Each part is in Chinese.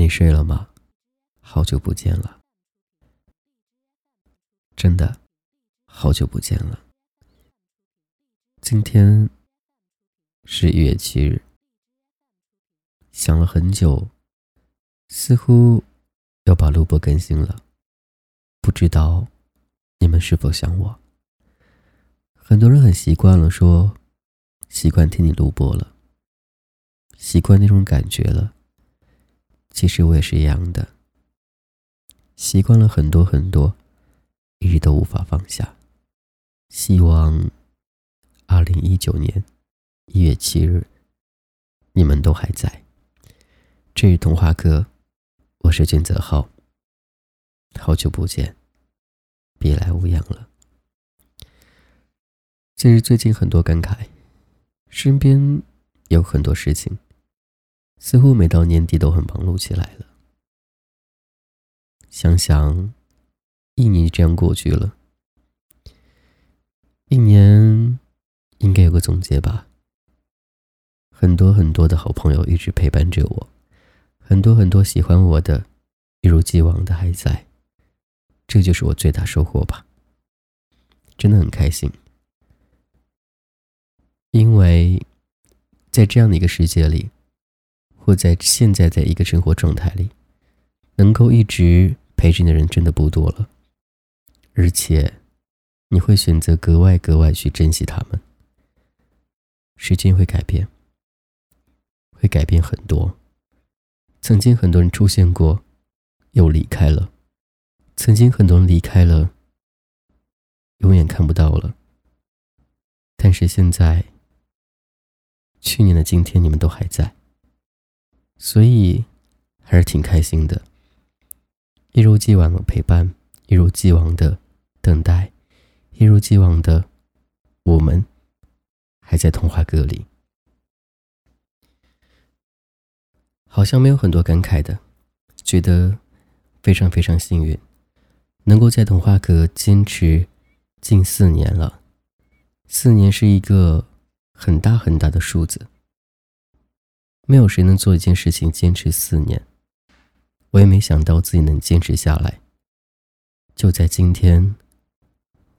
你睡了吗？好久不见了，真的，好久不见了。今天是一月七日，想了很久，似乎要把录播更新了，不知道你们是否想我？很多人很习惯了，说习惯听你录播了，习惯那种感觉了。其实我也是一样的，习惯了很多很多，一直都无法放下。希望二零一九年一月七日，你们都还在。这是童话哥，我是俊泽浩。好久不见，别来无恙了。其实最近很多感慨，身边有很多事情。似乎每到年底都很忙碌起来了。想想，一年这样过去了，一年应该有个总结吧。很多很多的好朋友一直陪伴着我，很多很多喜欢我的，一如既往的还在，这就是我最大收获吧。真的很开心，因为在这样的一个世界里。或在现在在一个生活状态里，能够一直陪着你的人真的不多了，而且你会选择格外格外去珍惜他们。时间会改变，会改变很多。曾经很多人出现过，又离开了；曾经很多人离开了，永远看不到了。但是现在，去年的今天，你们都还在。所以，还是挺开心的。一如既往的陪伴，一如既往的等待，一如既往的我们还在童话阁里。好像没有很多感慨的，觉得非常非常幸运，能够在童话阁坚持近四年了。四年是一个很大很大的数字。没有谁能做一件事情坚持四年，我也没想到自己能坚持下来。就在今天，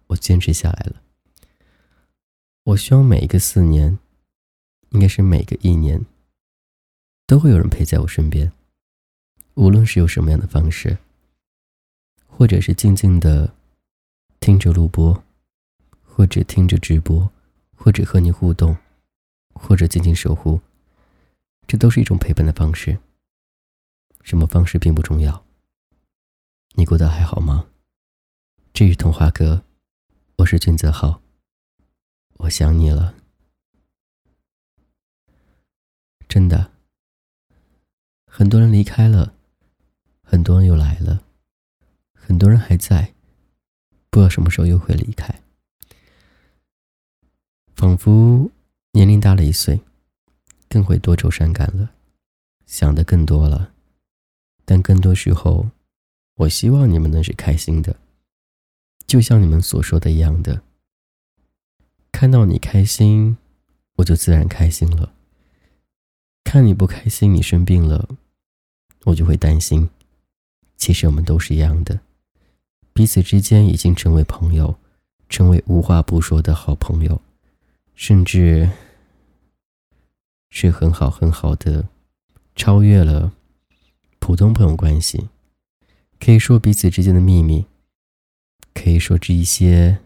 我坚持下来了。我希望每一个四年，应该是每个一年，都会有人陪在我身边，无论是用什么样的方式，或者是静静的听着录播，或者听着直播，或者和你互动，或者静静守护。这都是一种陪伴的方式。什么方式并不重要。你过得还好吗？这是童话哥，我是俊泽浩。我想你了，真的。很多人离开了，很多人又来了，很多人还在，不知道什么时候又会离开。仿佛年龄大了一岁。更会多愁善感了，想的更多了，但更多时候，我希望你们能是开心的，就像你们所说的一样的。看到你开心，我就自然开心了；看你不开心，你生病了，我就会担心。其实我们都是一样的，彼此之间已经成为朋友，成为无话不说的好朋友，甚至。是很好很好的，超越了普通朋友关系，可以说彼此之间的秘密，可以说这一些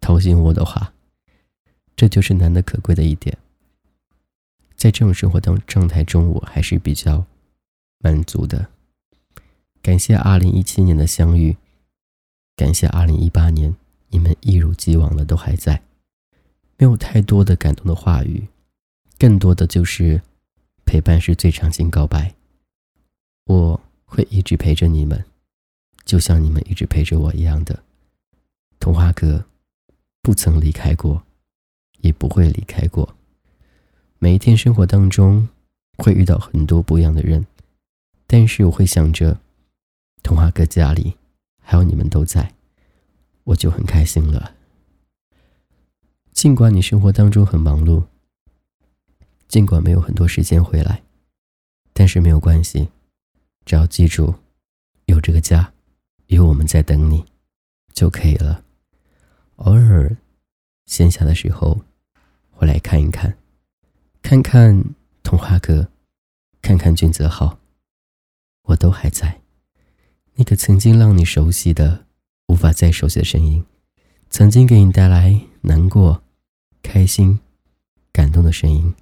掏心窝的话，这就是难得可贵的一点。在这种生活当状态中，我还是比较满足的。感谢二零一七年的相遇，感谢二零一八年你们一如既往的都还在，没有太多的感动的话语。更多的就是陪伴是最长情告白，我会一直陪着你们，就像你们一直陪着我一样的。童话哥不曾离开过，也不会离开过。每一天生活当中会遇到很多不一样的人，但是我会想着童话哥家里还有你们都在，我就很开心了。尽管你生活当中很忙碌。尽管没有很多时间回来，但是没有关系，只要记住，有这个家，有我们在等你，就可以了。偶尔闲暇的时候，回来看一看，看看童话哥，看看俊泽浩，我都还在。那个曾经让你熟悉的、无法再熟悉的声音，曾经给你带来难过、开心、感动的声音，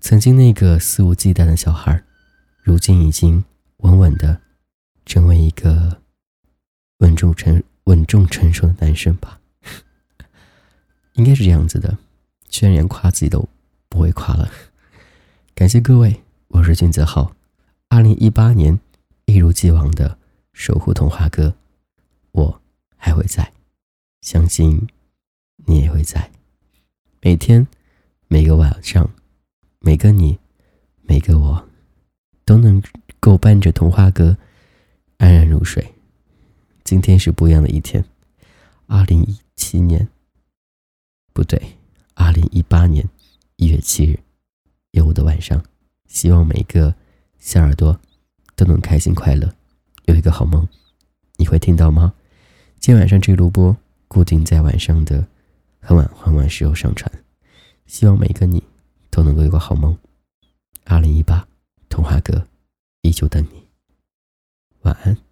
曾经那个肆无忌惮的小孩，如今已经稳稳的成为一个稳重成稳重成熟的男生吧。应该是这样子的，居然连夸自己都不会夸了。感谢各位，我是君泽浩，二零一八年一如既往的。守护童话哥，我还会在，相信你也会在。每天，每个晚上，每个你，每个我，都能够伴着童话哥安然入睡。今天是不一样的一天，二零一七年，不对，二零一八年一月七日，有我的晚上。希望每个小耳朵都能开心快乐。有一个好梦，你会听到吗？今晚上这个录播固定在晚上的很晚很晚时候上传，希望每个你都能够有个好梦。二零一八，童话哥依旧等你，晚安。